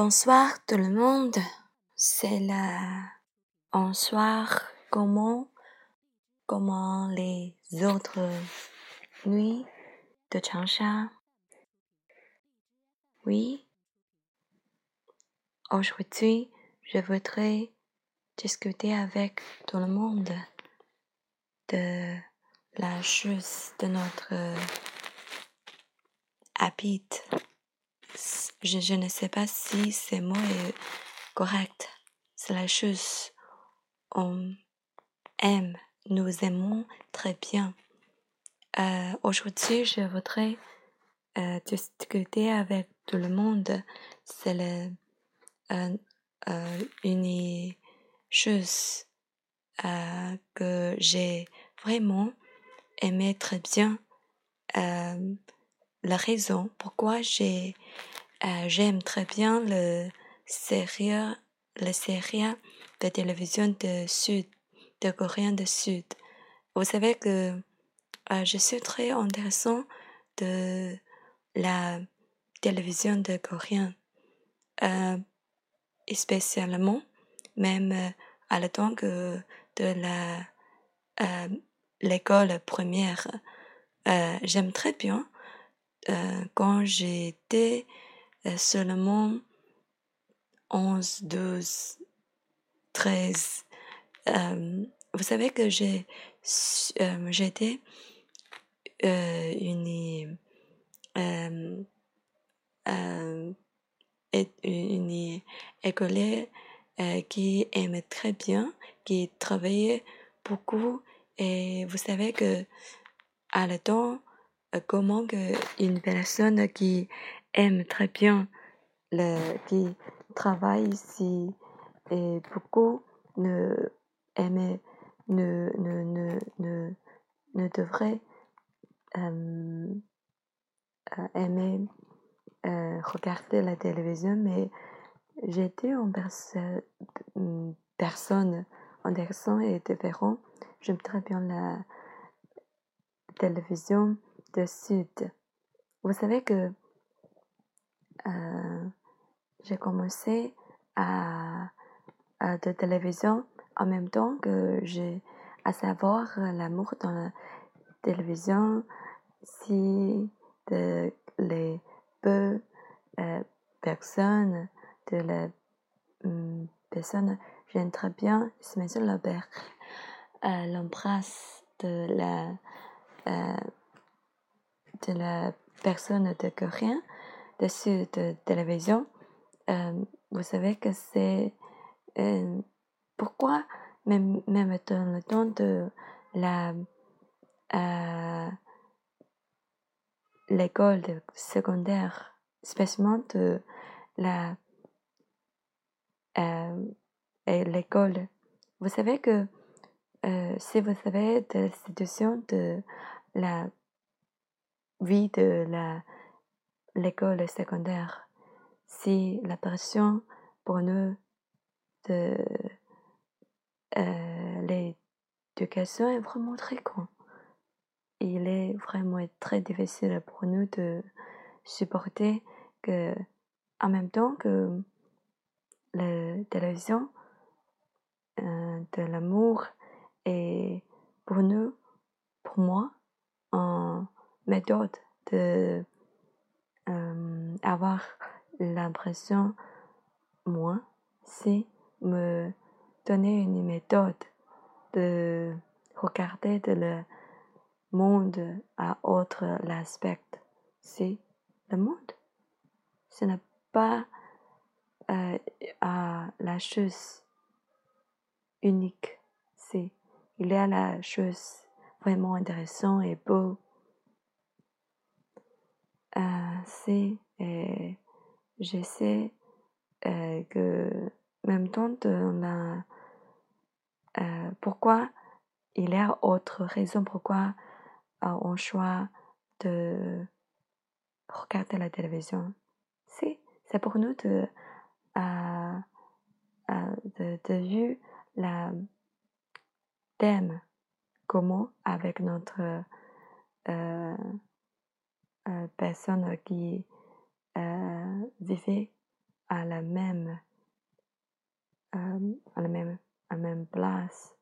Bonsoir tout le monde. C'est la bonsoir. Comment, comment les autres nuits de Changsha? Oui. Aujourd'hui, je voudrais discuter avec tout le monde de la chose de notre habit. Je, ne sais pas si ce mot est correct. C'est la chose. On aime, nous aimons très bien. Euh, Aujourd'hui, je voudrais euh, discuter avec tout le monde. C'est euh, une chose que j'ai vraiment aimé très bien. La raison pourquoi j'ai euh, j'aime très bien le série le série de télévision de Sud de Coréen du Sud. Vous savez que euh, je suis très intéressant de la télévision de Coréen, euh, spécialement même à la temps de la l'école première. J'aime très bien euh, quand j'étais seulement 11, 12, 13. Euh, vous savez que j'ai euh, j'étais euh, une euh, une écolière qui aimait très bien, qui travaillait beaucoup et vous savez que à le temps comment une personne qui aime très bien le qui travaille ici et beaucoup ne aimait ne ne ne ne ne devrait euh, aimer euh, regarder la télévision mais j'étais en perso personne en garçon et différent j'aime très bien la télévision de Sud. Vous savez que euh, j'ai commencé à, à de télévision en même temps que j'ai à savoir l'amour dans la télévision si de les peu euh, personnes de la um, personne j'aime très bien Smith Lebert euh, l'embrasse de la euh, de la personne de coréen dessus de télévision. Euh, vous savez que c'est euh, pourquoi même, même dans le temps de la euh, l'école secondaire, spécialement de la l'école? Vous savez que si vous savez de la situation de la vie de la l'école secondaire. Si la pression pour nous de euh, l'éducation est vraiment très grande. Il est vraiment très difficile pour nous de supporter que, en même temps que la télévision, euh, de l'amour est pour nous, pour moi, en méthode de avoir l'impression, moi, si me donner une méthode de regarder de le monde à autre l'aspect, c'est le monde. Ce n'est pas euh, à la chose unique, c'est il y a la chose vraiment intéressante et beau c'est et je sais euh, que même temps a euh, pourquoi il y a autre raison pourquoi euh, on choisit de regarder la télévision. Si, c'est pour nous de, euh, de, de vue la thème comment avec notre euh, personne qui euh, vivait à la même, euh, la même, à même place.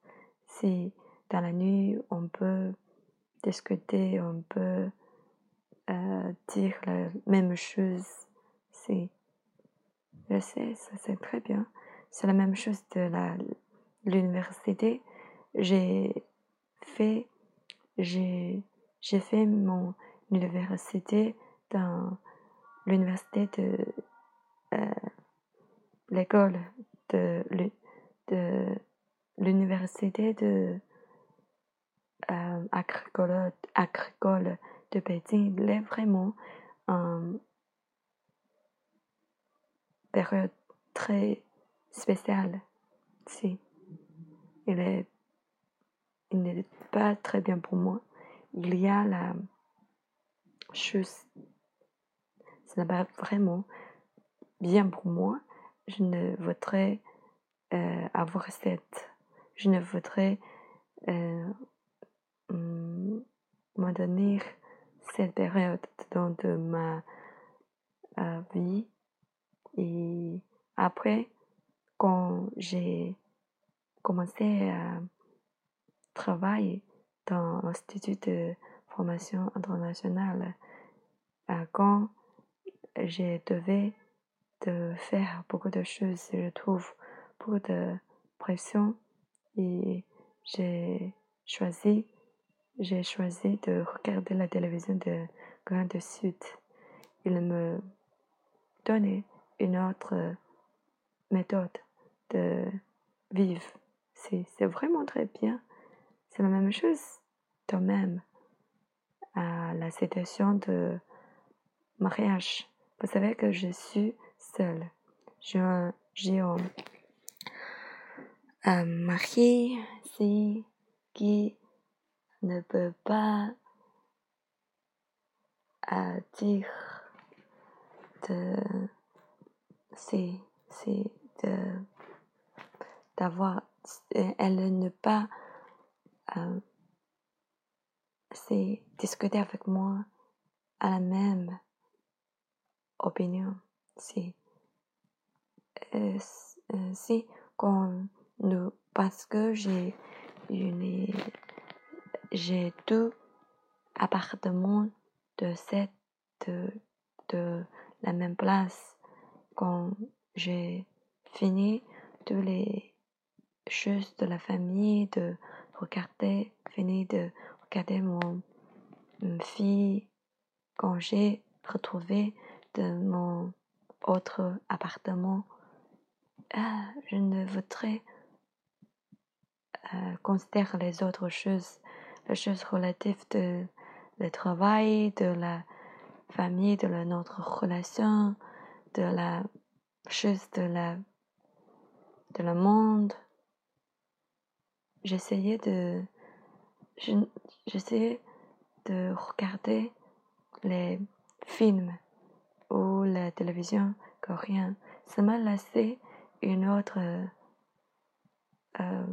Si dans la nuit on peut discuter, on peut euh, dire la même chose, c'est, je sais, ça c'est très bien. C'est la même chose de l'université. J'ai fait, j'ai, j'ai fait mon université dans l'université de euh, l'école de, de l'université de euh, agricole, agricole de Beijing. Il est vraiment une période très spéciale. Si. Il est il n'est pas très bien pour moi. Il y a la chose, ce n'est pas vraiment bien pour moi. Je ne voudrais euh, avoir cette, je ne voudrais euh, mm, me donner cette période dans de ma euh, vie. Et après, quand j'ai commencé à travailler dans l'Institut de formation internationale, quand je devais de faire beaucoup de choses, je trouve beaucoup de pression et j'ai choisi, j'ai choisi de regarder la télévision de Grand Sud. Il me donnait une autre méthode de vivre. C'est vraiment très bien. C'est la même chose quand même la situation de mariage. Vous savez que je suis seule. J'ai un, un mari qui ne peut pas euh, dire de c'est c'est d'avoir elle ne pas euh, c'est discuter avec moi à la même opinion. Si, euh, euh, si quand nous, parce que j'ai j'ai deux appartements de cette de, la même place quand j'ai fini tous les choses de la famille de regarder fini de regarder mon fille quand j'ai retrouvé de mon autre appartement, ah, je ne voudrais euh, considérer les autres choses, les choses relatives de le travail, de la famille, de notre relation, de la chose de la de le monde. J'essayais de j'essayais de regarder les films ou la télévision coréenne. Ça m'a laissé une autre euh,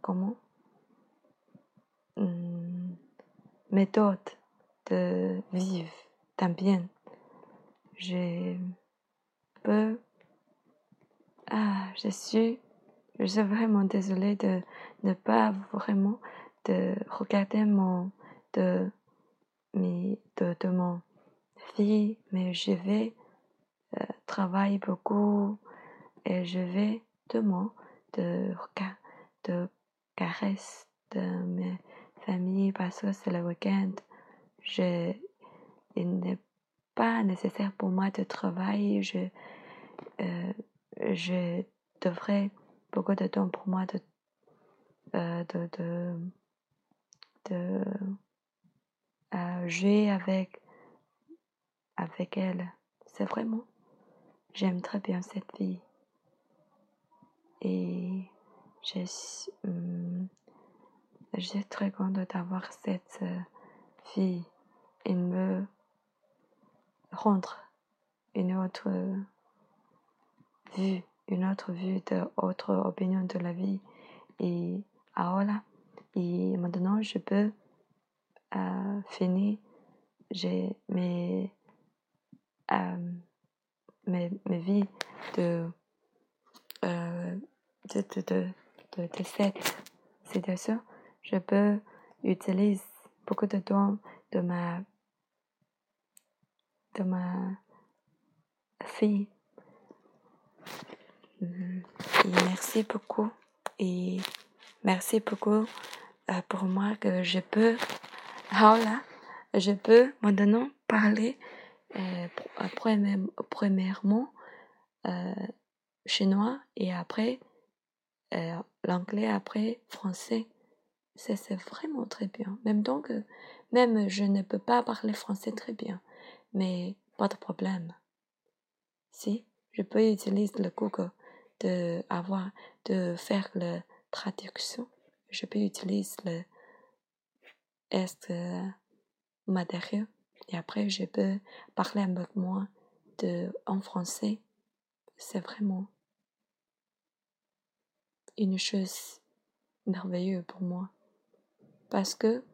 comment? Hmm, méthode de vivre bien. Je peux ah je suis je suis vraiment désolée de ne pas vraiment de regarder mon de mais de, mon fille, mais je vais euh, travailler beaucoup et je vais demain de, de caresses de mes familles parce que c'est le week-end. Je, il n'est pas nécessaire pour moi de travailler. Je, euh, je devrais beaucoup de temps pour moi de, euh, de, de, jouer avec, avec elle. C'est vraiment, j'aime très bien cette fille. Et je, je suis très contente d'avoir cette euh, fille. Elle me rendre une autre vue, une autre vue de autre opinion de la vie. Et voilà. Et maintenant, je peux euh, fini, j'ai mes, euh, mes, mes vies de, euh, de, de, de, de, cette situation, je peux utiliser beaucoup de temps de ma, de ma fille. Mhm. Et merci beaucoup. Et merci beaucoup euh, pour moi que je peux, voilà, je peux maintenant parler euh, premièrement euh, chinois et après l'anglais, après français. C'est vraiment très bien. Même donc, même je ne peux pas parler français très bien, mais pas de problème. Si, je peux utiliser le Google de avoir, de faire la traduction. Je peux utiliser le est matériel et après je peux parler avec moi de, en français. C'est vraiment une chose merveilleuse pour moi. Parce que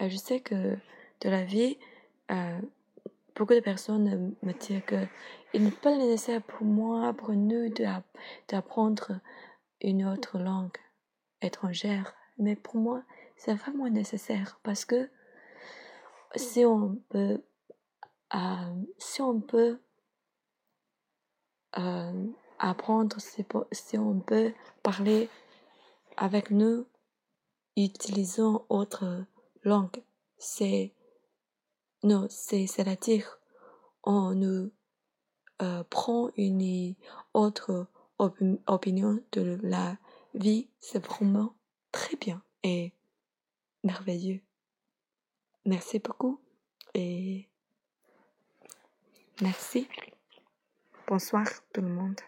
euh, je sais que de la vie, euh, beaucoup de personnes me disent que il n'est pas nécessaire pour moi, pour nous, d'apprendre une autre langue étrangère. Mais pour moi, c'est vraiment nécessaire parce que si on peut, euh, si on peut euh, apprendre, si on peut parler avec nous, utilisant autre langue, c'est non, c'est-à-dire on nous euh, prend une autre opinion de la vie, c'est vraiment très bien et merveilleux. Merci beaucoup et merci. Bonsoir tout le monde.